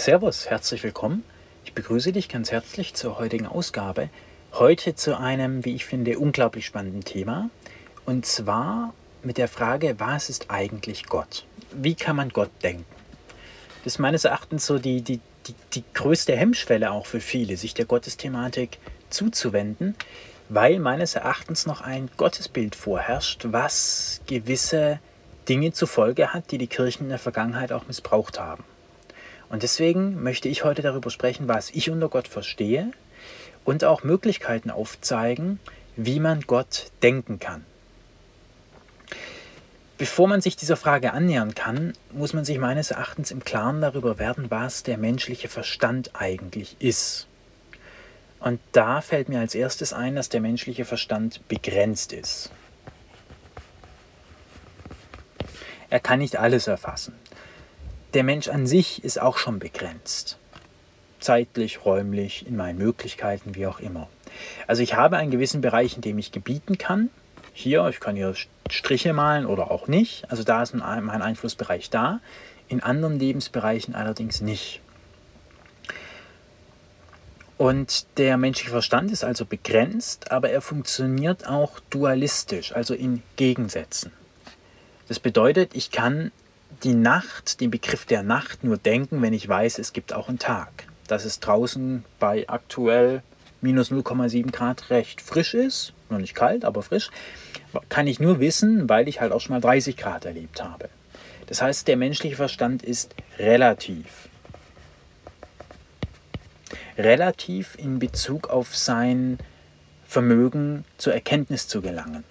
Servus, herzlich willkommen. Ich begrüße dich ganz herzlich zur heutigen Ausgabe. Heute zu einem, wie ich finde, unglaublich spannenden Thema. Und zwar mit der Frage, was ist eigentlich Gott? Wie kann man Gott denken? Das ist meines Erachtens so die, die, die, die größte Hemmschwelle auch für viele, sich der Gottesthematik zuzuwenden, weil meines Erachtens noch ein Gottesbild vorherrscht, was gewisse Dinge zur Folge hat, die die Kirchen in der Vergangenheit auch missbraucht haben. Und deswegen möchte ich heute darüber sprechen, was ich unter Gott verstehe und auch Möglichkeiten aufzeigen, wie man Gott denken kann. Bevor man sich dieser Frage annähern kann, muss man sich meines Erachtens im Klaren darüber werden, was der menschliche Verstand eigentlich ist. Und da fällt mir als erstes ein, dass der menschliche Verstand begrenzt ist. Er kann nicht alles erfassen der Mensch an sich ist auch schon begrenzt. Zeitlich, räumlich, in meinen Möglichkeiten, wie auch immer. Also ich habe einen gewissen Bereich, in dem ich gebieten kann. Hier, ich kann hier Striche malen oder auch nicht. Also da ist mein Einflussbereich da. In anderen Lebensbereichen allerdings nicht. Und der menschliche Verstand ist also begrenzt, aber er funktioniert auch dualistisch, also in Gegensätzen. Das bedeutet, ich kann die Nacht, den Begriff der Nacht nur denken, wenn ich weiß, es gibt auch einen Tag. Dass es draußen bei aktuell minus 0,7 Grad recht frisch ist, noch nicht kalt, aber frisch, kann ich nur wissen, weil ich halt auch schon mal 30 Grad erlebt habe. Das heißt, der menschliche Verstand ist relativ. Relativ in Bezug auf sein Vermögen zur Erkenntnis zu gelangen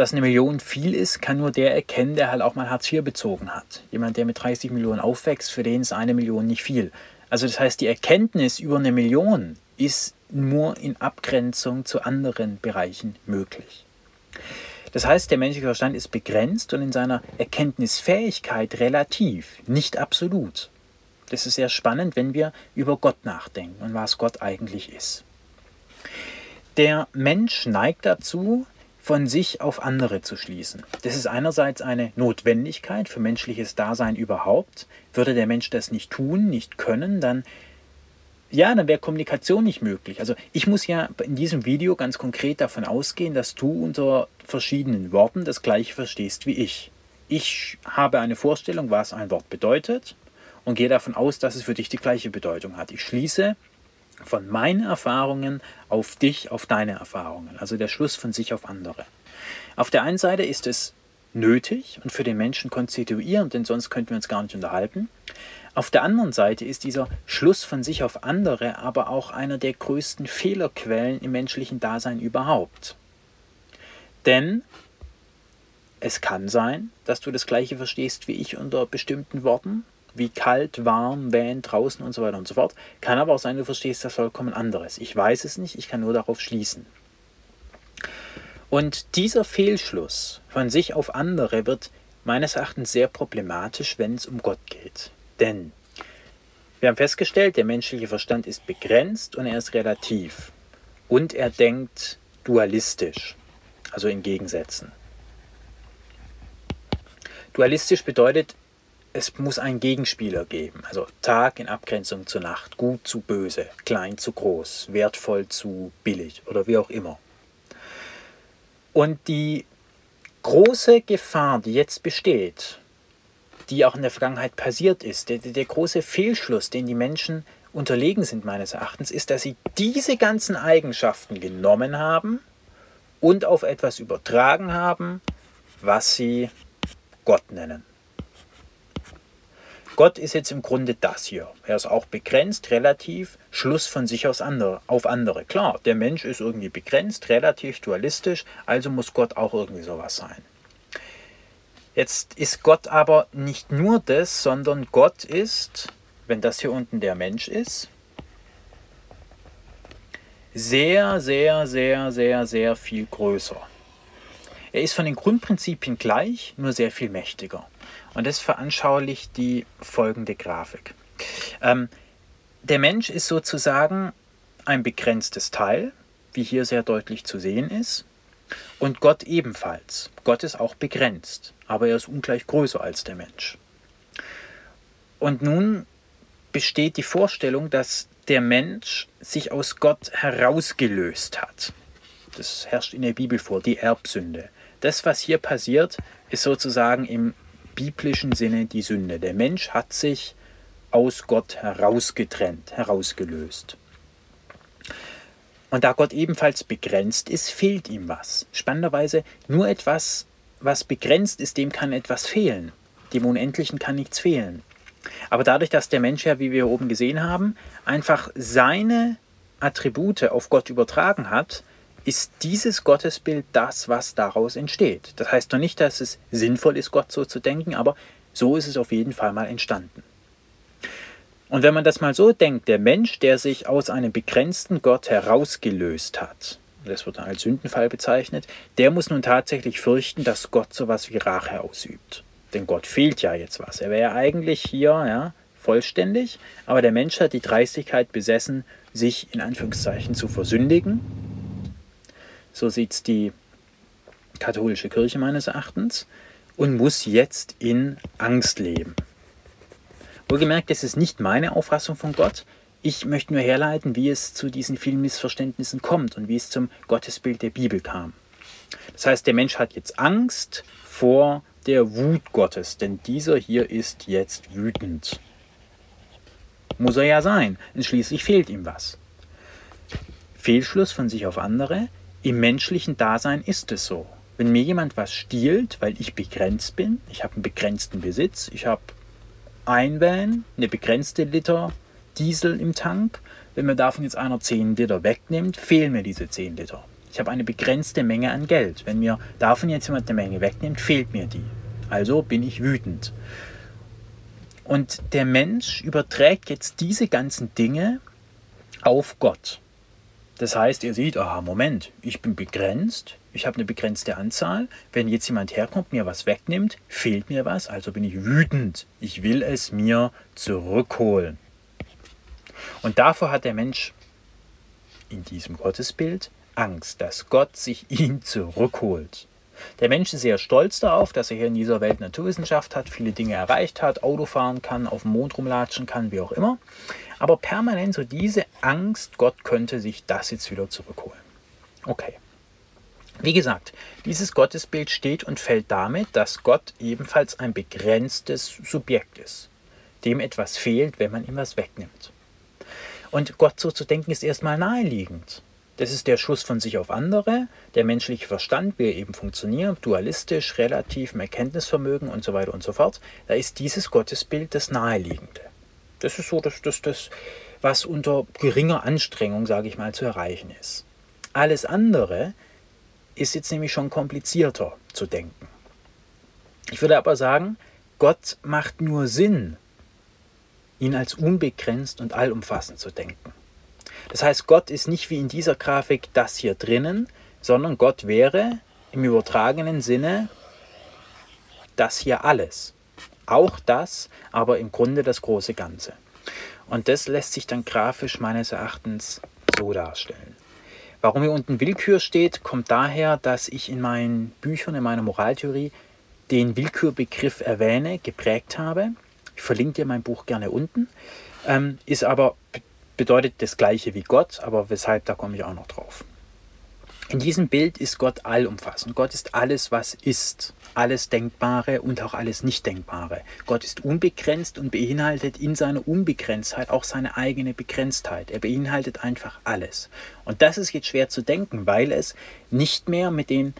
dass eine Million viel ist, kann nur der erkennen, der halt auch mal Hartz IV bezogen hat. Jemand, der mit 30 Millionen aufwächst, für den ist eine Million nicht viel. Also das heißt, die Erkenntnis über eine Million ist nur in Abgrenzung zu anderen Bereichen möglich. Das heißt, der menschliche Verstand ist begrenzt und in seiner Erkenntnisfähigkeit relativ, nicht absolut. Das ist sehr spannend, wenn wir über Gott nachdenken und was Gott eigentlich ist. Der Mensch neigt dazu, von sich auf andere zu schließen. Das ist einerseits eine Notwendigkeit für menschliches Dasein überhaupt. Würde der Mensch das nicht tun, nicht können, dann ja, dann wäre Kommunikation nicht möglich. Also ich muss ja in diesem Video ganz konkret davon ausgehen, dass du unter verschiedenen Worten das gleiche verstehst wie ich. Ich habe eine Vorstellung, was ein Wort bedeutet und gehe davon aus, dass es für dich die gleiche Bedeutung hat. Ich schließe von meinen Erfahrungen auf dich, auf deine Erfahrungen. Also der Schluss von sich auf andere. Auf der einen Seite ist es nötig und für den Menschen konstituierend, denn sonst könnten wir uns gar nicht unterhalten. Auf der anderen Seite ist dieser Schluss von sich auf andere aber auch einer der größten Fehlerquellen im menschlichen Dasein überhaupt. Denn es kann sein, dass du das gleiche verstehst wie ich unter bestimmten Worten, wie kalt, warm, wenn, draußen und so weiter und so fort. Kann aber auch sein, du verstehst das vollkommen anderes. Ich weiß es nicht, ich kann nur darauf schließen. Und dieser Fehlschluss von sich auf andere wird meines Erachtens sehr problematisch, wenn es um Gott geht. Denn wir haben festgestellt, der menschliche Verstand ist begrenzt und er ist relativ. Und er denkt dualistisch, also in Gegensätzen. Dualistisch bedeutet, es muss einen Gegenspieler geben. Also Tag in Abgrenzung zur Nacht, gut zu böse, klein zu groß, wertvoll zu billig oder wie auch immer. Und die große Gefahr, die jetzt besteht, die auch in der Vergangenheit passiert ist, der, der große Fehlschluss, den die Menschen unterlegen sind meines Erachtens, ist, dass sie diese ganzen Eigenschaften genommen haben und auf etwas übertragen haben, was sie Gott nennen. Gott ist jetzt im Grunde das hier. Er ist auch begrenzt, relativ, Schluss von sich aus andere, auf andere. Klar, der Mensch ist irgendwie begrenzt, relativ, dualistisch, also muss Gott auch irgendwie sowas sein. Jetzt ist Gott aber nicht nur das, sondern Gott ist, wenn das hier unten der Mensch ist, sehr, sehr, sehr, sehr, sehr viel größer. Er ist von den Grundprinzipien gleich, nur sehr viel mächtiger. Und das veranschaulicht die folgende Grafik. Ähm, der Mensch ist sozusagen ein begrenztes Teil, wie hier sehr deutlich zu sehen ist. Und Gott ebenfalls. Gott ist auch begrenzt, aber er ist ungleich größer als der Mensch. Und nun besteht die Vorstellung, dass der Mensch sich aus Gott herausgelöst hat. Das herrscht in der Bibel vor, die Erbsünde. Das, was hier passiert, ist sozusagen im biblischen Sinne die Sünde. Der Mensch hat sich aus Gott herausgetrennt, herausgelöst. Und da Gott ebenfalls begrenzt ist, fehlt ihm was. Spannenderweise nur etwas, was begrenzt ist, dem kann etwas fehlen. Dem Unendlichen kann nichts fehlen. Aber dadurch, dass der Mensch ja, wie wir oben gesehen haben, einfach seine Attribute auf Gott übertragen hat, ist dieses Gottesbild das, was daraus entsteht. Das heißt noch nicht, dass es sinnvoll ist, Gott so zu denken, aber so ist es auf jeden Fall mal entstanden. Und wenn man das mal so denkt, der Mensch, der sich aus einem begrenzten Gott herausgelöst hat, das wird dann als Sündenfall bezeichnet, der muss nun tatsächlich fürchten, dass Gott sowas wie Rache ausübt. Denn Gott fehlt ja jetzt was. Er wäre ja eigentlich hier ja, vollständig, aber der Mensch hat die Dreistigkeit besessen, sich in Anführungszeichen zu versündigen. So sieht es die katholische Kirche meines Erachtens und muss jetzt in Angst leben. Wohlgemerkt, das ist nicht meine Auffassung von Gott. Ich möchte nur herleiten, wie es zu diesen vielen Missverständnissen kommt und wie es zum Gottesbild der Bibel kam. Das heißt, der Mensch hat jetzt Angst vor der Wut Gottes, denn dieser hier ist jetzt wütend. Muss er ja sein, denn schließlich fehlt ihm was. Fehlschluss von sich auf andere, im menschlichen Dasein ist es so. Wenn mir jemand was stiehlt, weil ich begrenzt bin, ich habe einen begrenzten Besitz, ich habe ein Van, eine begrenzte Liter Diesel im Tank, wenn mir davon jetzt einer 10 Liter wegnimmt, fehlen mir diese 10 Liter. Ich habe eine begrenzte Menge an Geld. Wenn mir davon jetzt jemand eine Menge wegnimmt, fehlt mir die. Also bin ich wütend. Und der Mensch überträgt jetzt diese ganzen Dinge auf Gott. Das heißt, er sieht, aha, Moment, ich bin begrenzt, ich habe eine begrenzte Anzahl. Wenn jetzt jemand herkommt, mir was wegnimmt, fehlt mir was, also bin ich wütend. Ich will es mir zurückholen. Und davor hat der Mensch in diesem Gottesbild Angst, dass Gott sich ihn zurückholt. Der Mensch ist sehr stolz darauf, dass er hier in dieser Welt Naturwissenschaft hat, viele Dinge erreicht hat, Auto fahren kann, auf dem Mond rumlatschen kann, wie auch immer. Aber permanent so diese Angst, Gott könnte sich das jetzt wieder zurückholen. Okay. Wie gesagt, dieses Gottesbild steht und fällt damit, dass Gott ebenfalls ein begrenztes Subjekt ist, dem etwas fehlt, wenn man ihm was wegnimmt. Und Gott so zu denken ist erstmal naheliegend. Das ist der Schuss von sich auf andere, der menschliche Verstand, wie er eben funktioniert, dualistisch, relativ, im Erkenntnisvermögen und so weiter und so fort. Da ist dieses Gottesbild das Naheliegende. Das ist so das, das, das was unter geringer Anstrengung, sage ich mal, zu erreichen ist. Alles andere ist jetzt nämlich schon komplizierter zu denken. Ich würde aber sagen, Gott macht nur Sinn, ihn als unbegrenzt und allumfassend zu denken. Das heißt, Gott ist nicht wie in dieser Grafik das hier drinnen, sondern Gott wäre im übertragenen Sinne das hier alles. Auch das, aber im Grunde das große Ganze. Und das lässt sich dann grafisch meines Erachtens so darstellen. Warum hier unten Willkür steht, kommt daher, dass ich in meinen Büchern, in meiner Moraltheorie, den Willkürbegriff erwähne, geprägt habe. Ich verlinke dir mein Buch gerne unten. Ähm, ist aber bedeutet das gleiche wie Gott, aber weshalb, da komme ich auch noch drauf. In diesem Bild ist Gott allumfassend. Gott ist alles, was ist. Alles Denkbare und auch alles Nicht-Denkbare. Gott ist unbegrenzt und beinhaltet in seiner Unbegrenztheit auch seine eigene Begrenztheit. Er beinhaltet einfach alles. Und das ist jetzt schwer zu denken, weil es nicht mehr mit den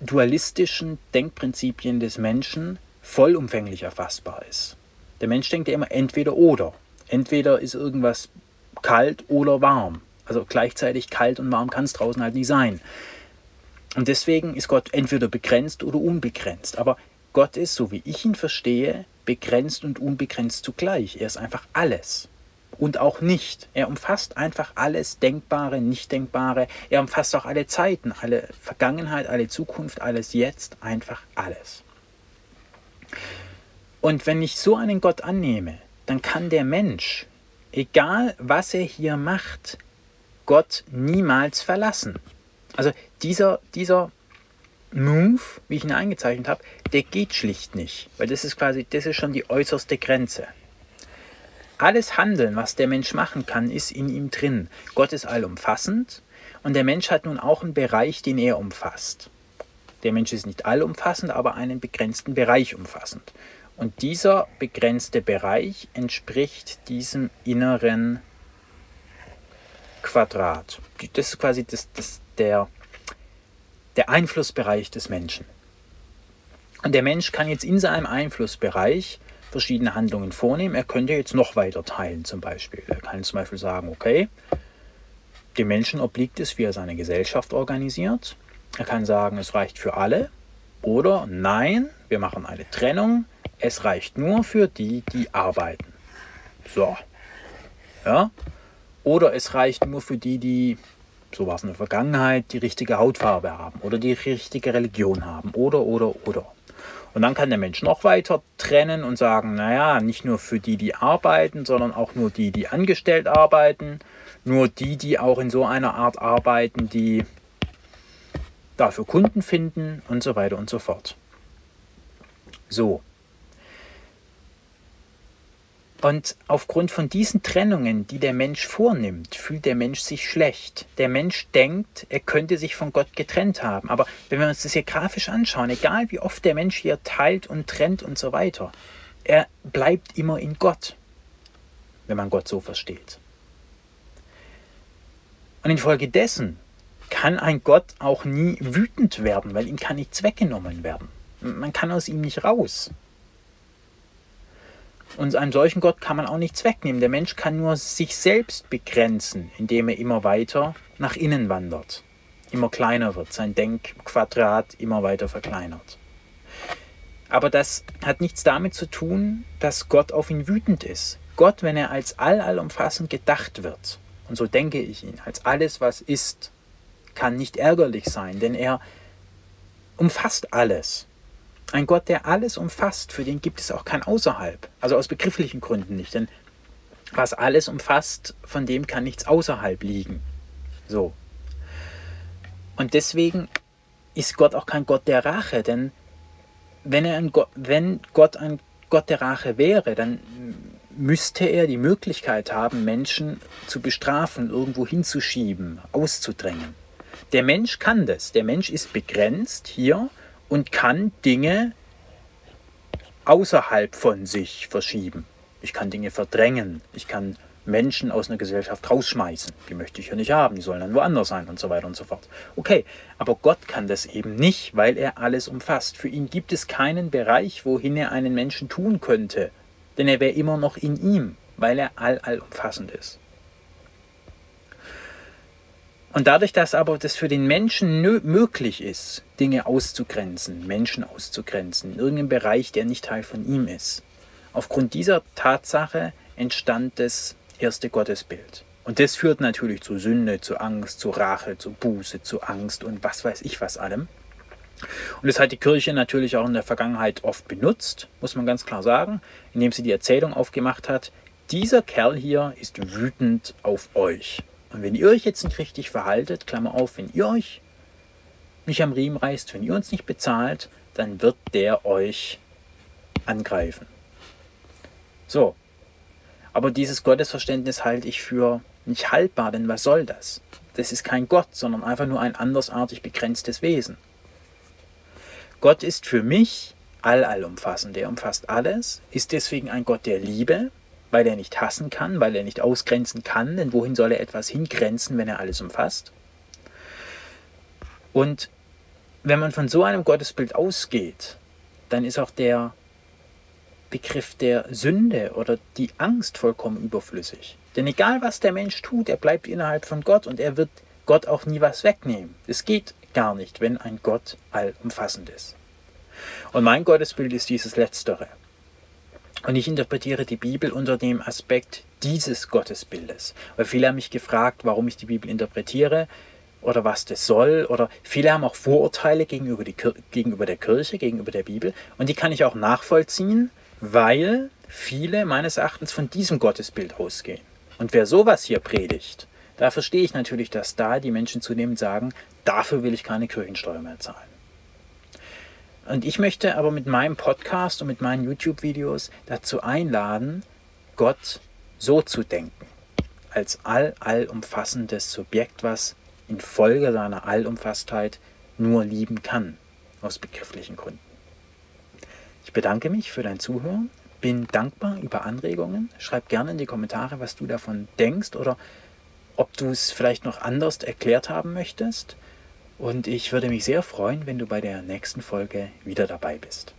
dualistischen Denkprinzipien des Menschen vollumfänglich erfassbar ist. Der Mensch denkt ja immer entweder oder. Entweder ist irgendwas kalt oder warm. Also gleichzeitig kalt und warm kann es draußen halt nicht sein. Und deswegen ist Gott entweder begrenzt oder unbegrenzt. Aber Gott ist, so wie ich ihn verstehe, begrenzt und unbegrenzt zugleich. Er ist einfach alles. Und auch nicht. Er umfasst einfach alles Denkbare, Nicht-Denkbare. Er umfasst auch alle Zeiten, alle Vergangenheit, alle Zukunft, alles Jetzt, einfach alles. Und wenn ich so einen Gott annehme, dann kann der Mensch, egal was er hier macht, Gott niemals verlassen. Also dieser, dieser Move, wie ich ihn eingezeichnet habe, der geht schlicht nicht, weil das ist quasi, das ist schon die äußerste Grenze. Alles Handeln, was der Mensch machen kann, ist in ihm drin. Gott ist allumfassend und der Mensch hat nun auch einen Bereich, den er umfasst. Der Mensch ist nicht allumfassend, aber einen begrenzten Bereich umfassend. Und dieser begrenzte Bereich entspricht diesem inneren Quadrat. Das ist quasi das, das, der, der Einflussbereich des Menschen. Und der Mensch kann jetzt in seinem Einflussbereich verschiedene Handlungen vornehmen. Er könnte jetzt noch weiter teilen zum Beispiel. Er kann zum Beispiel sagen, okay, dem Menschen obliegt es, wie er seine Gesellschaft organisiert. Er kann sagen, es reicht für alle. Oder nein, wir machen eine Trennung. Es reicht nur für die, die arbeiten. So. Ja. Oder es reicht nur für die, die, so war es in der Vergangenheit, die richtige Hautfarbe haben oder die richtige Religion haben. Oder, oder, oder. Und dann kann der Mensch noch weiter trennen und sagen, naja, nicht nur für die, die arbeiten, sondern auch nur die, die angestellt arbeiten, nur die, die auch in so einer Art arbeiten, die dafür Kunden finden und so weiter und so fort. So. Und aufgrund von diesen Trennungen, die der Mensch vornimmt, fühlt der Mensch sich schlecht. Der Mensch denkt, er könnte sich von Gott getrennt haben. Aber wenn wir uns das hier grafisch anschauen, egal wie oft der Mensch hier teilt und trennt und so weiter, er bleibt immer in Gott, wenn man Gott so versteht. Und infolgedessen kann ein Gott auch nie wütend werden, weil ihm kann nichts weggenommen werden. Man kann aus ihm nicht raus. Und einem solchen Gott kann man auch nichts wegnehmen. Der Mensch kann nur sich selbst begrenzen, indem er immer weiter nach innen wandert, immer kleiner wird, sein Denkquadrat immer weiter verkleinert. Aber das hat nichts damit zu tun, dass Gott auf ihn wütend ist. Gott, wenn er als allallumfassend gedacht wird, und so denke ich ihn, als alles, was ist, kann nicht ärgerlich sein, denn er umfasst alles. Ein Gott, der alles umfasst, für den gibt es auch kein Außerhalb. Also aus begrifflichen Gründen nicht. Denn was alles umfasst, von dem kann nichts außerhalb liegen. So. Und deswegen ist Gott auch kein Gott der Rache, denn wenn, er ein Gott, wenn Gott ein Gott der Rache wäre, dann müsste er die Möglichkeit haben, Menschen zu bestrafen, irgendwo hinzuschieben, auszudrängen. Der Mensch kann das. Der Mensch ist begrenzt hier und kann Dinge außerhalb von sich verschieben. Ich kann Dinge verdrängen. Ich kann Menschen aus einer Gesellschaft rausschmeißen. Die möchte ich ja nicht haben, die sollen dann woanders sein und so weiter und so fort. Okay, aber Gott kann das eben nicht, weil er alles umfasst. Für ihn gibt es keinen Bereich, wohin er einen Menschen tun könnte, denn er wäre immer noch in ihm, weil er all allumfassend ist. Und dadurch, dass aber das für den Menschen möglich ist, Dinge auszugrenzen, Menschen auszugrenzen, in irgendeinem Bereich, der nicht Teil von ihm ist, aufgrund dieser Tatsache entstand das erste Gottesbild. Und das führt natürlich zu Sünde, zu Angst, zu Rache, zu Buße, zu Angst und was weiß ich was allem. Und das hat die Kirche natürlich auch in der Vergangenheit oft benutzt, muss man ganz klar sagen, indem sie die Erzählung aufgemacht hat, dieser Kerl hier ist wütend auf euch. Und wenn ihr euch jetzt nicht richtig verhaltet, Klammer auf, wenn ihr euch nicht am Riemen reißt, wenn ihr uns nicht bezahlt, dann wird der euch angreifen. So. Aber dieses Gottesverständnis halte ich für nicht haltbar, denn was soll das? Das ist kein Gott, sondern einfach nur ein andersartig begrenztes Wesen. Gott ist für mich all allumfassend, er umfasst alles, ist deswegen ein Gott der Liebe, weil er nicht hassen kann, weil er nicht ausgrenzen kann, denn wohin soll er etwas hingrenzen, wenn er alles umfasst? Und wenn man von so einem Gottesbild ausgeht, dann ist auch der Begriff der Sünde oder die Angst vollkommen überflüssig. Denn egal was der Mensch tut, er bleibt innerhalb von Gott und er wird Gott auch nie was wegnehmen. Es geht gar nicht, wenn ein Gott allumfassend ist. Und mein Gottesbild ist dieses Letztere. Und ich interpretiere die Bibel unter dem Aspekt dieses Gottesbildes. Weil viele haben mich gefragt, warum ich die Bibel interpretiere oder was das soll. Oder viele haben auch Vorurteile gegenüber, die, gegenüber der Kirche, gegenüber der Bibel. Und die kann ich auch nachvollziehen, weil viele meines Erachtens von diesem Gottesbild ausgehen. Und wer sowas hier predigt, da verstehe ich natürlich, dass da die Menschen zunehmend sagen, dafür will ich keine Kirchensteuer mehr zahlen. Und ich möchte aber mit meinem Podcast und mit meinen YouTube-Videos dazu einladen, Gott so zu denken, als all allumfassendes Subjekt, was infolge seiner Allumfasstheit nur lieben kann, aus begrifflichen Gründen. Ich bedanke mich für dein Zuhören, bin dankbar über Anregungen. Schreib gerne in die Kommentare, was du davon denkst oder ob du es vielleicht noch anders erklärt haben möchtest. Und ich würde mich sehr freuen, wenn du bei der nächsten Folge wieder dabei bist.